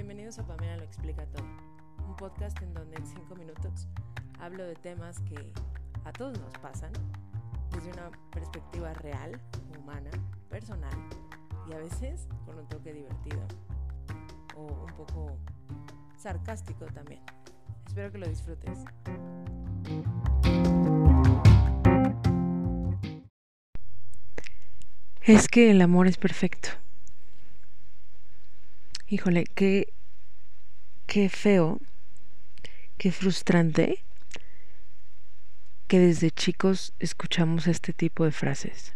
Bienvenidos a Pamela Lo Explica Todo, un podcast en donde en cinco minutos hablo de temas que a todos nos pasan desde una perspectiva real, humana, personal y a veces con un toque divertido o un poco sarcástico también. Espero que lo disfrutes. Es que el amor es perfecto. Híjole, qué, qué feo, qué frustrante que desde chicos escuchamos este tipo de frases.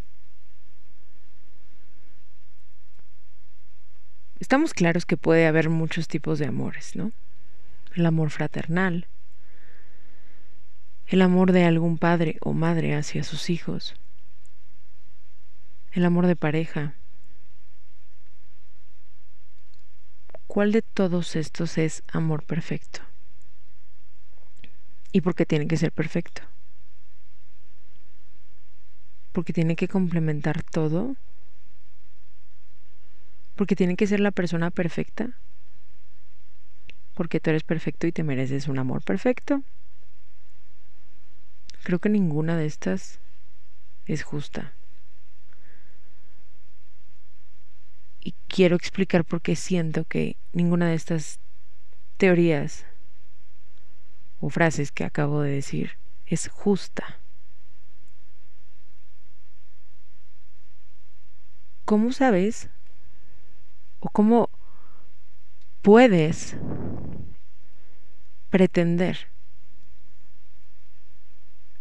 Estamos claros que puede haber muchos tipos de amores, ¿no? El amor fraternal, el amor de algún padre o madre hacia sus hijos, el amor de pareja, ¿Cuál de todos estos es amor perfecto? ¿Y por qué tiene que ser perfecto? Porque tiene que complementar todo. Porque tiene que ser la persona perfecta. Porque tú eres perfecto y te mereces un amor perfecto. Creo que ninguna de estas es justa. y quiero explicar por qué siento que ninguna de estas teorías o frases que acabo de decir es justa. ¿Cómo sabes o cómo puedes pretender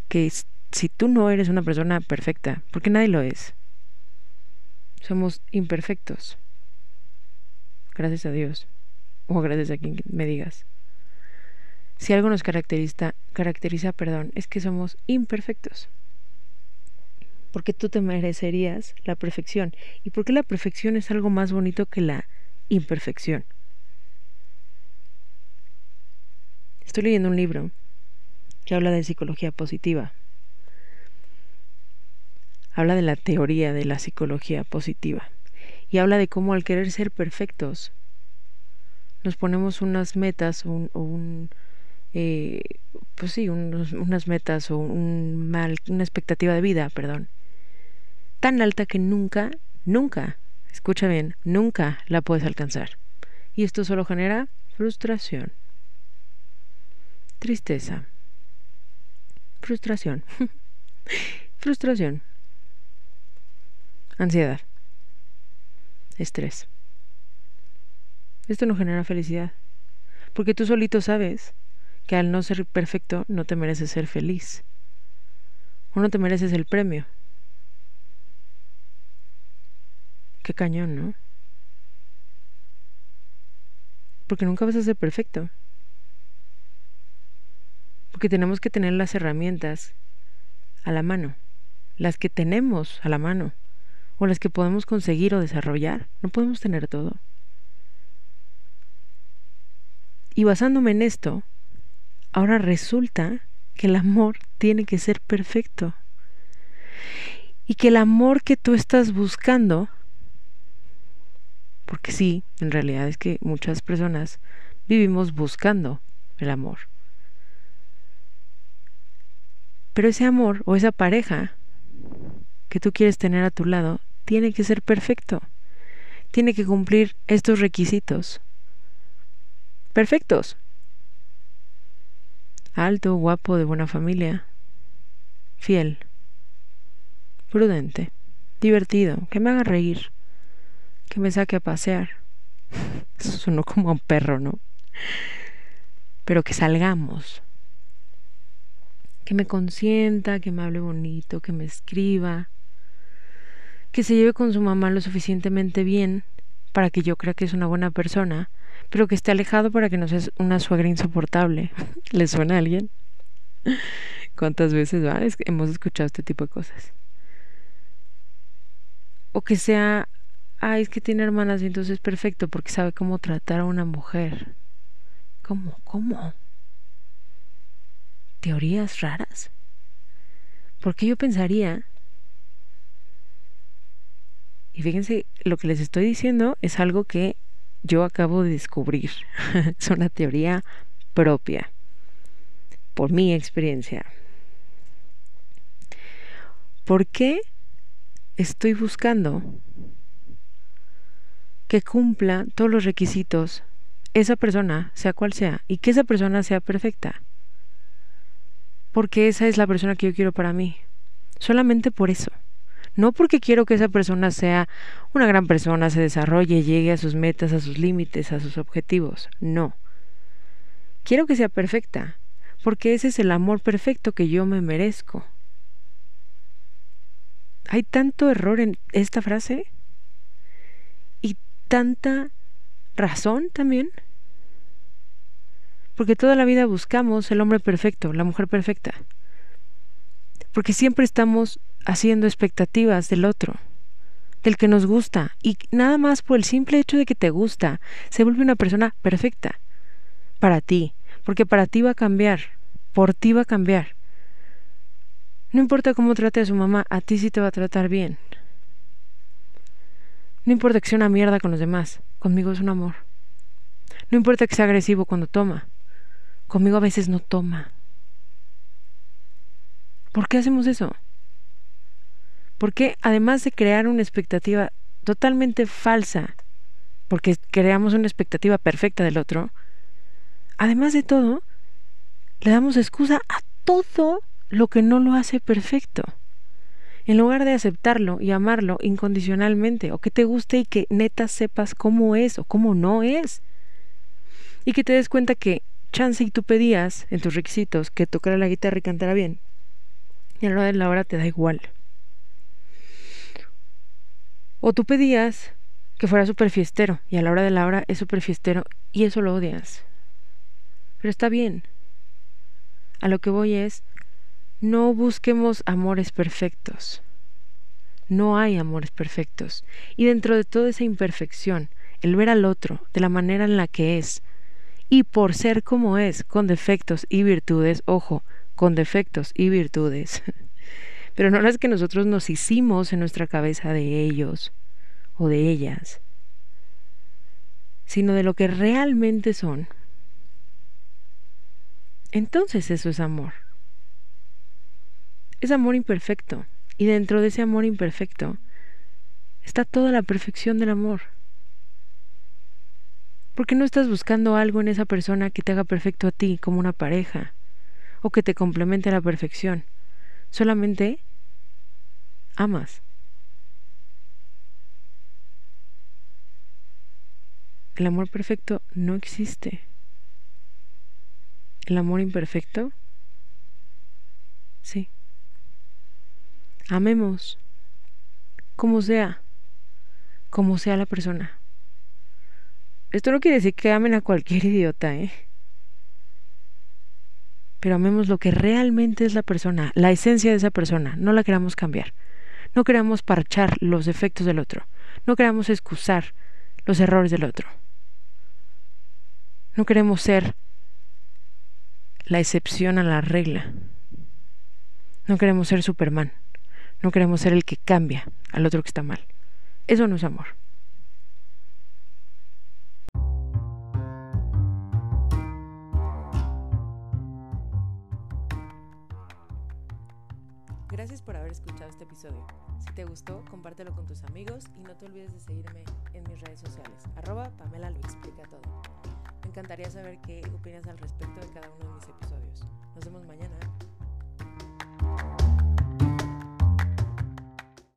que si tú no eres una persona perfecta, porque nadie lo es, somos imperfectos. Gracias a Dios. O gracias a quien me digas. Si algo nos caracteriza, caracteriza, perdón, es que somos imperfectos. Porque tú te merecerías la perfección. ¿Y porque la perfección es algo más bonito que la imperfección? Estoy leyendo un libro que habla de psicología positiva habla de la teoría de la psicología positiva y habla de cómo al querer ser perfectos nos ponemos unas metas o un, eh, pues sí, unas metas o un mal, una expectativa de vida, perdón, tan alta que nunca, nunca, escucha bien, nunca la puedes alcanzar. Y esto solo genera frustración, tristeza, frustración, frustración, Ansiedad. Estrés. Esto no genera felicidad. Porque tú solito sabes que al no ser perfecto no te mereces ser feliz. O no te mereces el premio. Qué cañón, ¿no? Porque nunca vas a ser perfecto. Porque tenemos que tener las herramientas a la mano. Las que tenemos a la mano las que podemos conseguir o desarrollar. No podemos tener todo. Y basándome en esto, ahora resulta que el amor tiene que ser perfecto. Y que el amor que tú estás buscando, porque sí, en realidad es que muchas personas vivimos buscando el amor. Pero ese amor o esa pareja que tú quieres tener a tu lado tiene que ser perfecto. Tiene que cumplir estos requisitos. Perfectos. Alto, guapo, de buena familia. Fiel. Prudente. Divertido. Que me haga reír. Que me saque a pasear. Eso sonó como un perro, ¿no? Pero que salgamos que me consienta, que me hable bonito, que me escriba, que se lleve con su mamá lo suficientemente bien para que yo crea que es una buena persona, pero que esté alejado para que no sea una suegra insoportable. ¿Le suena a alguien? ¿Cuántas veces hemos escuchado este tipo de cosas? O que sea, ay, es que tiene hermanas y entonces es perfecto porque sabe cómo tratar a una mujer. ¿Cómo? ¿Cómo? ¿Teorías raras? Porque yo pensaría y fíjense, lo que les estoy diciendo es algo que yo acabo de descubrir. es una teoría propia, por mi experiencia. ¿Por qué estoy buscando que cumpla todos los requisitos esa persona, sea cual sea, y que esa persona sea perfecta? Porque esa es la persona que yo quiero para mí. Solamente por eso. No porque quiero que esa persona sea una gran persona, se desarrolle, llegue a sus metas, a sus límites, a sus objetivos. No. Quiero que sea perfecta, porque ese es el amor perfecto que yo me merezco. Hay tanto error en esta frase y tanta razón también. Porque toda la vida buscamos el hombre perfecto, la mujer perfecta. Porque siempre estamos haciendo expectativas del otro, del que nos gusta, y nada más por el simple hecho de que te gusta, se vuelve una persona perfecta para ti, porque para ti va a cambiar, por ti va a cambiar. No importa cómo trate a su mamá, a ti sí te va a tratar bien. No importa que sea una mierda con los demás, conmigo es un amor. No importa que sea agresivo cuando toma, conmigo a veces no toma. ¿Por qué hacemos eso? Porque además de crear una expectativa totalmente falsa, porque creamos una expectativa perfecta del otro, además de todo, le damos excusa a todo lo que no lo hace perfecto. En lugar de aceptarlo y amarlo incondicionalmente, o que te guste y que neta sepas cómo es o cómo no es. Y que te des cuenta que chance y tú pedías en tus requisitos que tocara la guitarra y cantara bien. Y a de la hora te da igual. O tú pedías que fuera súper fiestero y a la hora de la hora es súper fiestero y eso lo odias. Pero está bien. A lo que voy es, no busquemos amores perfectos. No hay amores perfectos. Y dentro de toda esa imperfección, el ver al otro de la manera en la que es, y por ser como es, con defectos y virtudes, ojo, con defectos y virtudes, pero no las que nosotros nos hicimos en nuestra cabeza de ellos o de ellas, sino de lo que realmente son, entonces eso es amor. Es amor imperfecto, y dentro de ese amor imperfecto está toda la perfección del amor. Porque no estás buscando algo en esa persona que te haga perfecto a ti como una pareja o que te complemente a la perfección. Solamente amas. El amor perfecto no existe. El amor imperfecto, sí. Amemos, como sea, como sea la persona. Esto no quiere decir que amen a cualquier idiota, ¿eh? Pero amemos lo que realmente es la persona, la esencia de esa persona, no la queramos cambiar. No queramos parchar los defectos del otro. No queramos excusar los errores del otro. No queremos ser la excepción a la regla. No queremos ser Superman. No queremos ser el que cambia al otro que está mal. Eso no es amor. Gracias por haber escuchado este episodio. Si te gustó, compártelo con tus amigos y no te olvides de seguirme en mis redes sociales. Arroba Pamela lo explica todo. Me encantaría saber qué opinas al respecto de cada uno de mis episodios. Nos vemos mañana.